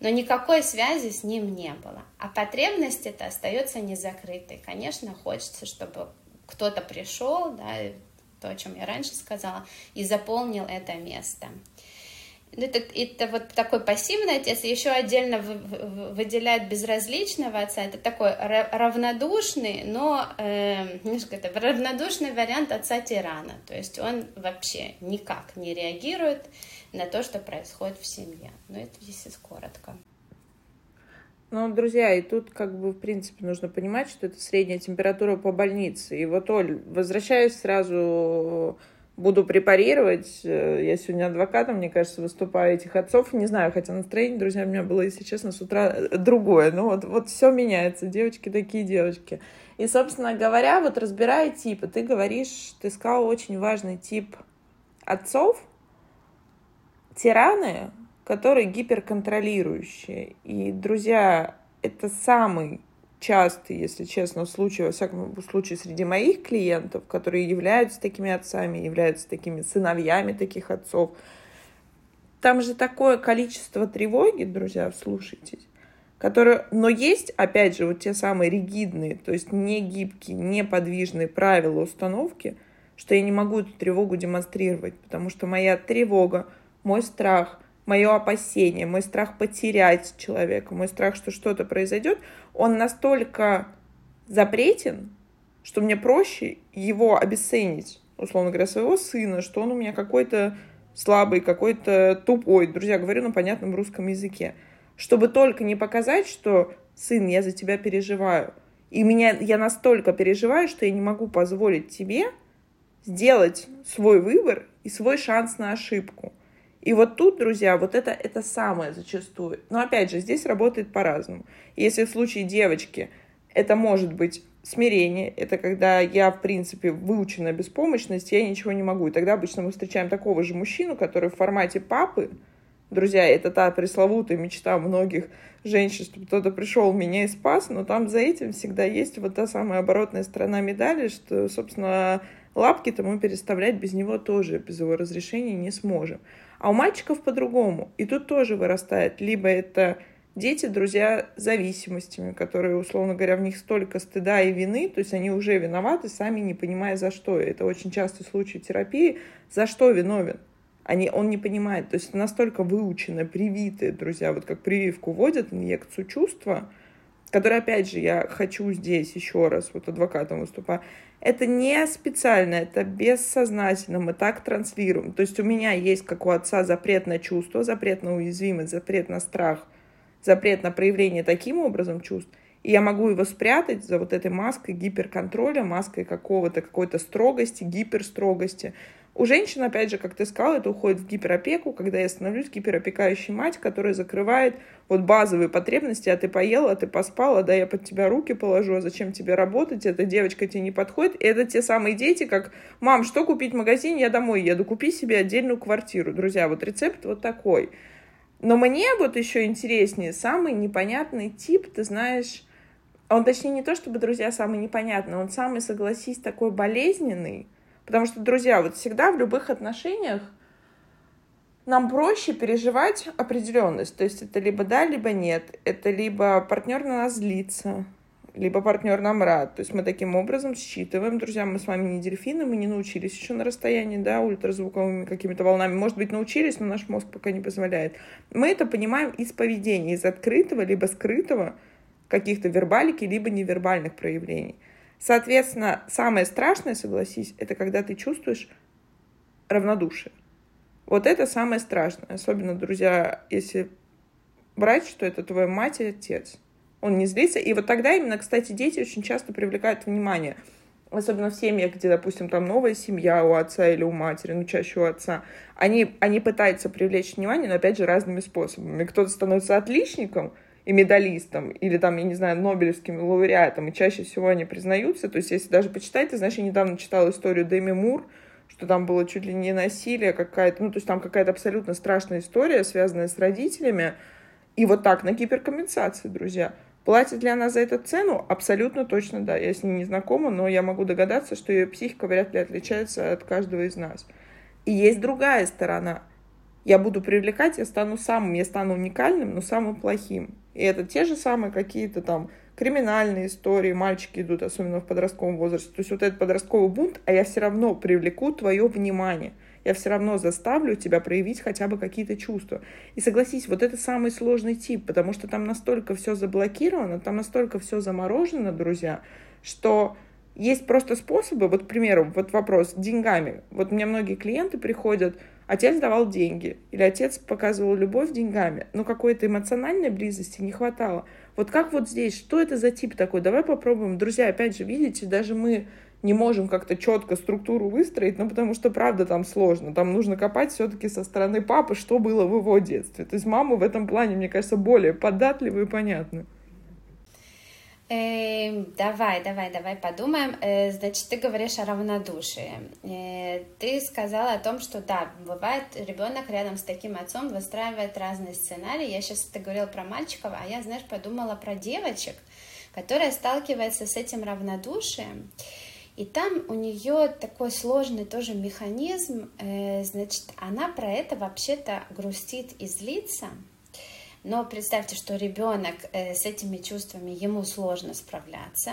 Но никакой связи с ним не было. А потребность это остается незакрытой. Конечно, хочется, чтобы кто-то пришел, да, то, о чем я раньше сказала, и заполнил это место. Это, это вот такой пассивный отец, еще отдельно выделяют безразличного отца, это такой равнодушный, но э, это, равнодушный вариант отца-тирана, то есть он вообще никак не реагирует на то, что происходит в семье. Но это здесь коротко. Ну, друзья, и тут как бы, в принципе, нужно понимать, что это средняя температура по больнице. И вот, Оль, возвращаюсь сразу, буду препарировать. Э, я сегодня адвокатом, мне кажется, выступаю этих отцов. Не знаю, хотя настроение, друзья, у меня было, если честно, с утра э, другое. Ну, вот, вот все меняется. Девочки такие девочки. И, собственно говоря, вот разбирая типы, ты говоришь, ты сказал очень важный тип отцов. Тираны, которые гиперконтролирующие. И, друзья, это самый частый, если честно, случай, во всяком случае, среди моих клиентов, которые являются такими отцами, являются такими сыновьями таких отцов. Там же такое количество тревоги, друзья, вслушайтесь, которые, но есть, опять же, вот те самые ригидные, то есть не гибкие, неподвижные правила установки, что я не могу эту тревогу демонстрировать, потому что моя тревога, мой страх – мое опасение, мой страх потерять человека, мой страх, что что-то произойдет, он настолько запретен, что мне проще его обесценить, условно говоря, своего сына, что он у меня какой-то слабый, какой-то тупой, друзья, говорю на понятном русском языке, чтобы только не показать, что сын, я за тебя переживаю. И меня, я настолько переживаю, что я не могу позволить тебе сделать свой выбор и свой шанс на ошибку. И вот тут, друзья, вот это, это самое зачастую. Но опять же, здесь работает по-разному. Если в случае девочки это может быть смирение, это когда я, в принципе, выучена беспомощность, я ничего не могу. И тогда обычно мы встречаем такого же мужчину, который в формате папы, друзья, это та пресловутая мечта многих женщин, чтобы кто-то пришел, меня и спас, но там за этим всегда есть вот та самая оборотная сторона медали, что, собственно, лапки-то мы переставлять без него тоже, без его разрешения не сможем. А у мальчиков по-другому. И тут тоже вырастает. Либо это дети, друзья, зависимостями, которые, условно говоря, в них столько стыда и вины, то есть они уже виноваты, сами не понимая за что. Это очень частый случай терапии. За что виновен? Они, он не понимает. То есть настолько выучено, привитые, друзья, вот как прививку вводят, инъекцию чувства, которое, опять же, я хочу здесь еще раз, вот адвокатом выступаю, это не специально, это бессознательно, мы так транслируем. То есть у меня есть, как у отца, запрет на чувство, запрет на уязвимость, запрет на страх, запрет на проявление таким образом чувств, и я могу его спрятать за вот этой маской гиперконтроля, маской какого-то, какой-то строгости, гиперстрогости, у женщин, опять же, как ты сказал, это уходит в гиперопеку, когда я становлюсь гиперопекающей мать, которая закрывает вот базовые потребности, а ты поела, а ты поспала, да, я под тебя руки положу, а зачем тебе работать, эта девочка тебе не подходит. И это те самые дети, как, мам, что купить в магазине, я домой еду, купи себе отдельную квартиру. Друзья, вот рецепт вот такой. Но мне вот еще интереснее, самый непонятный тип, ты знаешь, он точнее не то, чтобы, друзья, самый непонятный, он самый, согласись, такой болезненный, Потому что, друзья, вот всегда в любых отношениях нам проще переживать определенность. То есть это либо да, либо нет. Это либо партнер на нас злится, либо партнер нам рад. То есть мы таким образом считываем, друзья, мы с вами не дельфины, мы не научились еще на расстоянии, да, ультразвуковыми какими-то волнами. Может быть, научились, но наш мозг пока не позволяет. Мы это понимаем из поведения, из открытого либо скрытого каких-то вербалики, либо невербальных проявлений. Соответственно, самое страшное, согласись, это когда ты чувствуешь равнодушие. Вот это самое страшное. Особенно, друзья, если брать, что это твоя мать и отец. Он не злится. И вот тогда именно, кстати, дети очень часто привлекают внимание. Особенно в семьях, где, допустим, там новая семья у отца или у матери, ну, чаще у отца. Они, они пытаются привлечь внимание, но, опять же, разными способами. Кто-то становится отличником и медалистом, или там, я не знаю, нобелевским лауреатом, и чаще всего они признаются. То есть, если даже почитать, ты знаешь, я недавно читала историю Дэми Мур, что там было чуть ли не насилие какая-то, ну, то есть там какая-то абсолютно страшная история, связанная с родителями, и вот так, на гиперкомпенсации, друзья. Платит ли она за эту цену? Абсолютно точно да. Я с ней не знакома, но я могу догадаться, что ее психика вряд ли отличается от каждого из нас. И есть другая сторона. Я буду привлекать, я стану самым, я стану уникальным, но самым плохим. И это те же самые какие-то там криминальные истории, мальчики идут, особенно в подростковом возрасте. То есть вот этот подростковый бунт, а я все равно привлеку твое внимание – я все равно заставлю тебя проявить хотя бы какие-то чувства. И согласись, вот это самый сложный тип, потому что там настолько все заблокировано, там настолько все заморожено, друзья, что есть просто способы, вот, к примеру, вот вопрос деньгами. Вот меня многие клиенты приходят, отец давал деньги, или отец показывал любовь деньгами, но какой-то эмоциональной близости не хватало. Вот как вот здесь, что это за тип такой? Давай попробуем. Друзья, опять же, видите, даже мы не можем как-то четко структуру выстроить, ну, потому что, правда, там сложно. Там нужно копать все-таки со стороны папы, что было в его детстве. То есть мама в этом плане, мне кажется, более податливы и понятны. Э, давай, давай, давай подумаем. Э, значит, ты говоришь о равнодушии. Э, ты сказала о том, что да, бывает ребенок рядом с таким отцом выстраивает разные сценарии. Я сейчас ты говорила про мальчиков, а я, знаешь, подумала про девочек, которые сталкиваются с этим равнодушием. И там у нее такой сложный тоже механизм, э, значит, она про это вообще-то грустит и злится, но представьте, что ребенок э, с этими чувствами ему сложно справляться,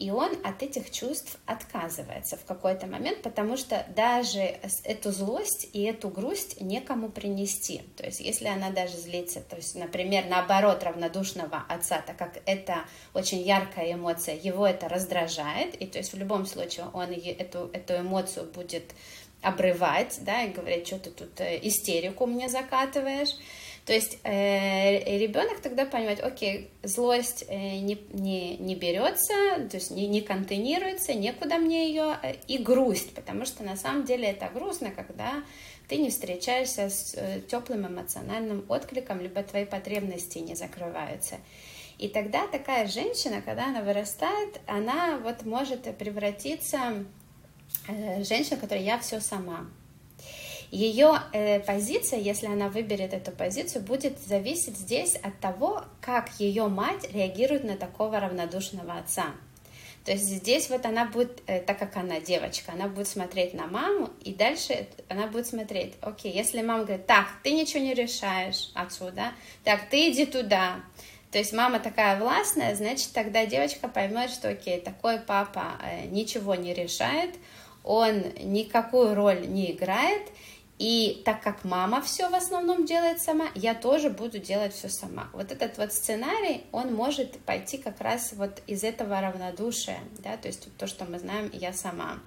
и он от этих чувств отказывается в какой-то момент, потому что даже эту злость и эту грусть некому принести. То есть если она даже злится, то есть, например, наоборот равнодушного отца, так как это очень яркая эмоция, его это раздражает, и то есть в любом случае он эту, эту эмоцию будет обрывать, да, и говорить, что ты тут э, истерику мне закатываешь, то есть э, ребенок тогда понимает, окей, злость э, не, не, не берется, то есть не, не контейнируется, некуда мне ее, э, и грусть, потому что на самом деле это грустно, когда ты не встречаешься с э, теплым эмоциональным откликом, либо твои потребности не закрываются. И тогда такая женщина, когда она вырастает, она вот может превратиться э, женщина, которая я все сама. Ее э, позиция, если она выберет эту позицию, будет зависеть здесь от того, как ее мать реагирует на такого равнодушного отца. То есть здесь вот она будет, э, так как она девочка, она будет смотреть на маму, и дальше она будет смотреть, окей, если мама говорит, так, ты ничего не решаешь отсюда, так, ты иди туда, то есть мама такая властная, значит, тогда девочка поймет, что, окей, такой папа э, ничего не решает, он никакую роль не играет, и так как мама все в основном делает сама, я тоже буду делать все сама. Вот этот вот сценарий, он может пойти как раз вот из этого равнодушия, да, то есть то, что мы знаем, я сама.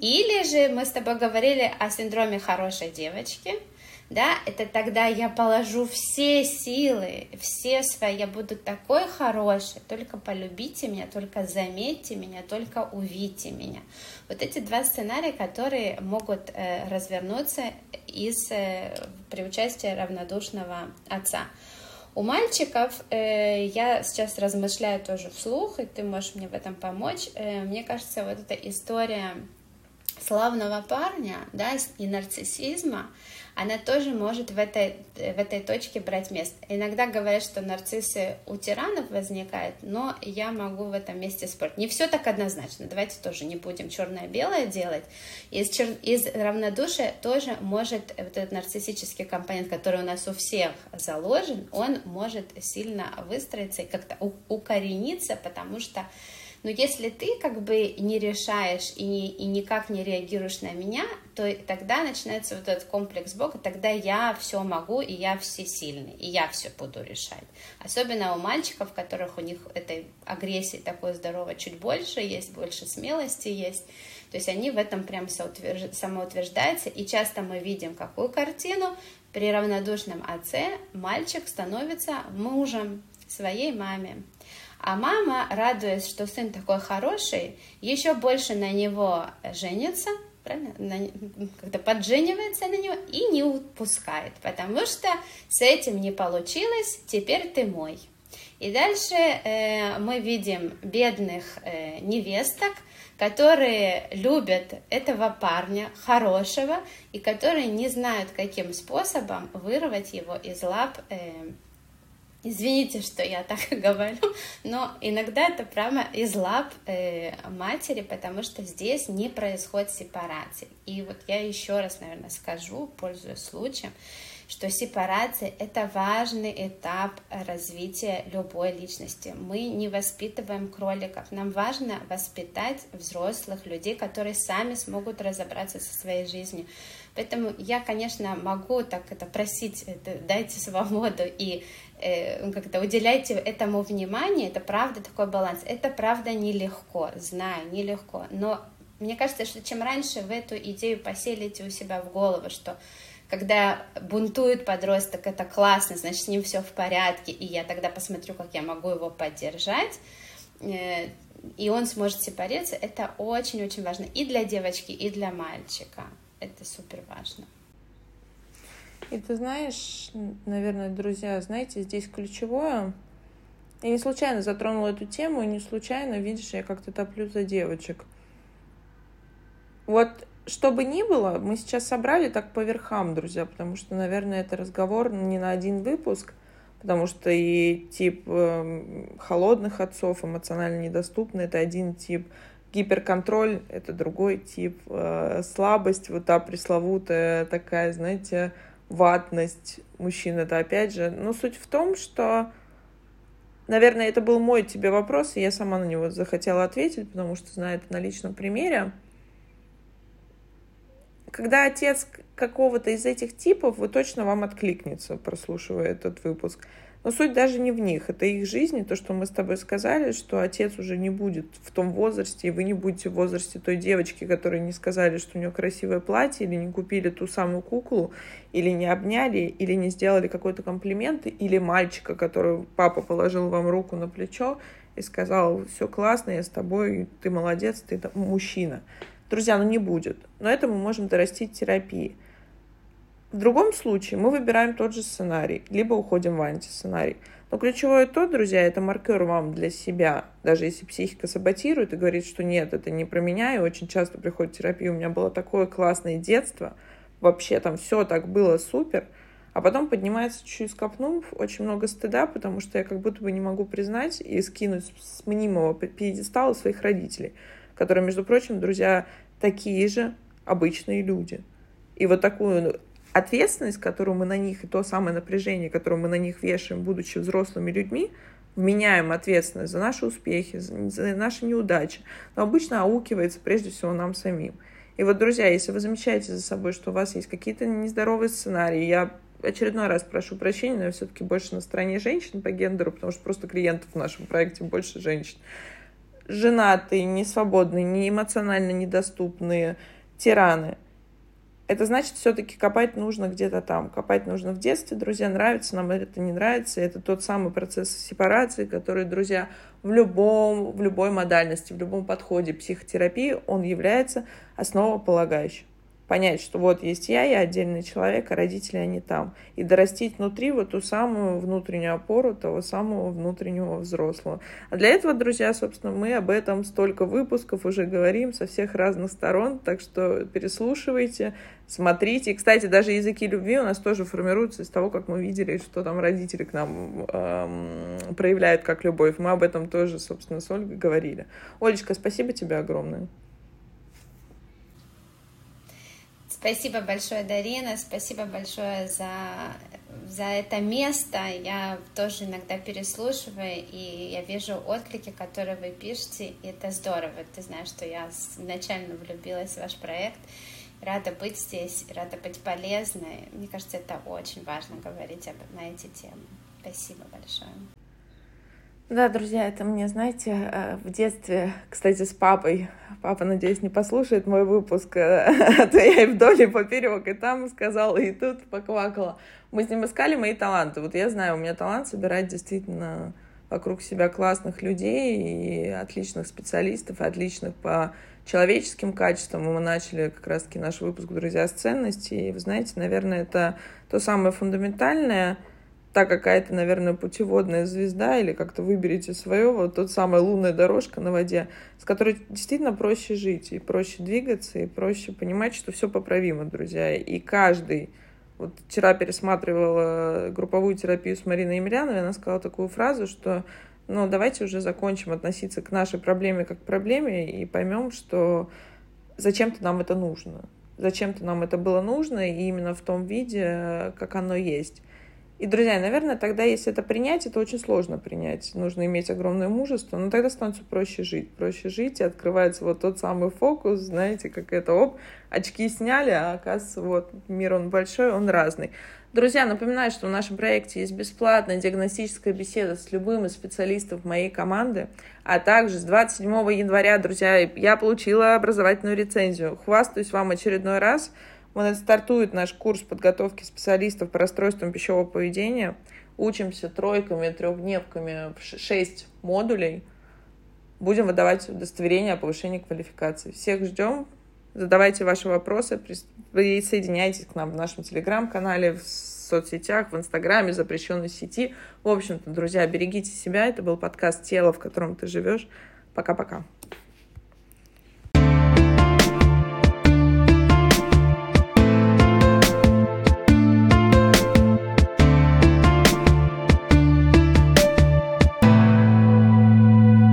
Или же мы с тобой говорили о синдроме хорошей девочки, да, это тогда я положу все силы, все свои, я буду такой хороший, только полюбите меня, только заметьте меня, только увидите меня. Вот эти два сценария, которые могут э, развернуться из, э, при участии равнодушного отца. У мальчиков э, я сейчас размышляю тоже вслух, и ты можешь мне в этом помочь. Э, мне кажется, вот эта история славного парня, да, и нарциссизма, она тоже может в этой, в этой точке брать место. Иногда говорят, что нарциссы у тиранов возникают, но я могу в этом месте спорить. Не все так однозначно, давайте тоже не будем черное-белое делать. Из, чер... из равнодушия тоже может вот этот нарциссический компонент, который у нас у всех заложен, он может сильно выстроиться и как-то укорениться, потому что но если ты как бы не решаешь и, не, и никак не реагируешь на меня, то тогда начинается вот этот комплекс Бога, тогда я все могу, и я всесильный, и я все буду решать. Особенно у мальчиков, у которых у них этой агрессии такой здоровой чуть больше есть, больше смелости есть. То есть они в этом прям самоутверждаются, и часто мы видим какую картину, при равнодушном отце мальчик становится мужем своей маме. А мама, радуясь, что сын такой хороший, еще больше на него женится, правильно, как-то подженивается на него и не упускает, потому что с этим не получилось, теперь ты мой. И дальше э, мы видим бедных э, невесток, которые любят этого парня хорошего и которые не знают, каким способом вырвать его из лап э, Извините, что я так говорю, но иногда это прямо из лап э, матери, потому что здесь не происходит сепарации. И вот я еще раз, наверное, скажу, пользуясь случаем, что сепарация — это важный этап развития любой личности. Мы не воспитываем кроликов, нам важно воспитать взрослых людей, которые сами смогут разобраться со своей жизнью. Поэтому я, конечно, могу так это просить, это, дайте свободу и как-то уделяйте этому внимание, это правда такой баланс. Это правда нелегко, знаю, нелегко, но мне кажется, что чем раньше вы эту идею поселите у себя в голову, что когда бунтует подросток, это классно, значит, с ним все в порядке, и я тогда посмотрю, как я могу его поддержать, э, и он сможет сепарироваться, это очень-очень важно и для девочки, и для мальчика. Это супер важно. И ты знаешь, наверное, друзья, знаете, здесь ключевое, я не случайно затронула эту тему, и не случайно, видишь, я как-то топлю за девочек. Вот что бы ни было, мы сейчас собрали так по верхам, друзья, потому что, наверное, это разговор не на один выпуск, потому что и тип э, холодных отцов, эмоционально недоступный, это один тип, гиперконтроль — это другой тип, э, слабость, вот та пресловутая такая, знаете, ватность мужчин, это опять же, но суть в том, что Наверное, это был мой тебе вопрос, и я сама на него захотела ответить, потому что знаю это на личном примере когда отец какого-то из этих типов, вы точно вам откликнется, прослушивая этот выпуск. Но суть даже не в них, это их жизни, то, что мы с тобой сказали, что отец уже не будет в том возрасте, и вы не будете в возрасте той девочки, которые не сказали, что у нее красивое платье, или не купили ту самую куклу, или не обняли, или не сделали какой-то комплимент, или мальчика, который папа положил вам руку на плечо и сказал, все классно, я с тобой, ты молодец, ты мужчина. Друзья, ну не будет. Но это мы можем дорастить терапии. В другом случае мы выбираем тот же сценарий, либо уходим в антисценарий. Но ключевое то, друзья, это маркер вам для себя. Даже если психика саботирует и говорит, что нет, это не про меня, и очень часто приходит терапия, у меня было такое классное детство, вообще там все так было супер, а потом поднимается чуть-чуть скопнув, очень много стыда, потому что я как будто бы не могу признать и скинуть с мнимого пьедестала своих родителей которые, между прочим, друзья, такие же обычные люди. И вот такую ответственность, которую мы на них, и то самое напряжение, которое мы на них вешаем, будучи взрослыми людьми, вменяем ответственность за наши успехи, за наши неудачи, но обычно аукивается прежде всего нам самим. И вот, друзья, если вы замечаете за собой, что у вас есть какие-то нездоровые сценарии, я очередной раз прошу прощения, но я все-таки больше на стороне женщин по гендеру, потому что просто клиентов в нашем проекте больше женщин женатые, несвободные, не эмоционально недоступные, тираны. Это значит, все-таки копать нужно где-то там. Копать нужно в детстве, друзья, нравится нам это, не нравится. Это тот самый процесс сепарации, который, друзья, в любом, в любой модальности, в любом подходе психотерапии, он является основополагающим. Понять, что вот есть я, я отдельный человек, а родители они там. И дорастить внутри вот ту самую внутреннюю опору того самого внутреннего взрослого. А для этого, друзья, собственно, мы об этом столько выпусков уже говорим со всех разных сторон, так что переслушивайте, смотрите. И, кстати, даже языки любви у нас тоже формируются из того, как мы видели, что там родители к нам эм, проявляют как любовь. Мы об этом тоже, собственно, с Ольгой говорили. Олечка, спасибо тебе огромное. Спасибо большое, Дарина, спасибо большое за, за это место. Я тоже иногда переслушиваю, и я вижу отклики, которые вы пишете, и это здорово. Ты знаешь, что я изначально влюбилась в ваш проект. Рада быть здесь, рада быть полезной. Мне кажется, это очень важно говорить об, на эти темы. Спасибо большое. Да, друзья, это мне, знаете, э, в детстве, кстати, с папой. Папа, надеюсь, не послушает мой выпуск, э, а то я и вдоль, и поперек, и там сказала, и тут поквакала. Мы с ним искали мои таланты. Вот я знаю, у меня талант собирать действительно вокруг себя классных людей и отличных специалистов, отличных по человеческим качествам. И мы начали как раз-таки наш выпуск «Друзья с ценностей». И вы знаете, наверное, это то самое фундаментальное — та какая-то, наверное, путеводная звезда или как-то выберите свое, вот тот самая лунная дорожка на воде, с которой действительно проще жить и проще двигаться, и проще понимать, что все поправимо, друзья. И каждый, вот вчера пересматривала групповую терапию с Мариной Емельяновой, она сказала такую фразу, что ну, давайте уже закончим относиться к нашей проблеме как к проблеме и поймем, что зачем-то нам это нужно. Зачем-то нам это было нужно, и именно в том виде, как оно есть. И, друзья, наверное, тогда, если это принять, это очень сложно принять. Нужно иметь огромное мужество, но тогда становится проще жить. Проще жить, и открывается вот тот самый фокус, знаете, как это, оп, очки сняли, а оказывается, вот, мир он большой, он разный. Друзья, напоминаю, что в нашем проекте есть бесплатная диагностическая беседа с любым из специалистов моей команды, а также с 27 января, друзья, я получила образовательную рецензию. Хвастаюсь вам очередной раз – вот стартует наш курс подготовки специалистов по расстройствам пищевого поведения. Учимся тройками, трехдневками, шесть модулей. Будем выдавать удостоверение о повышении квалификации. Всех ждем. Задавайте ваши вопросы, присоединяйтесь к нам в нашем телеграм-канале, в соцсетях, в инстаграме, запрещенной сети. В общем-то, друзья, берегите себя. Это был подкаст «Тело, в котором ты живешь». Пока-пока.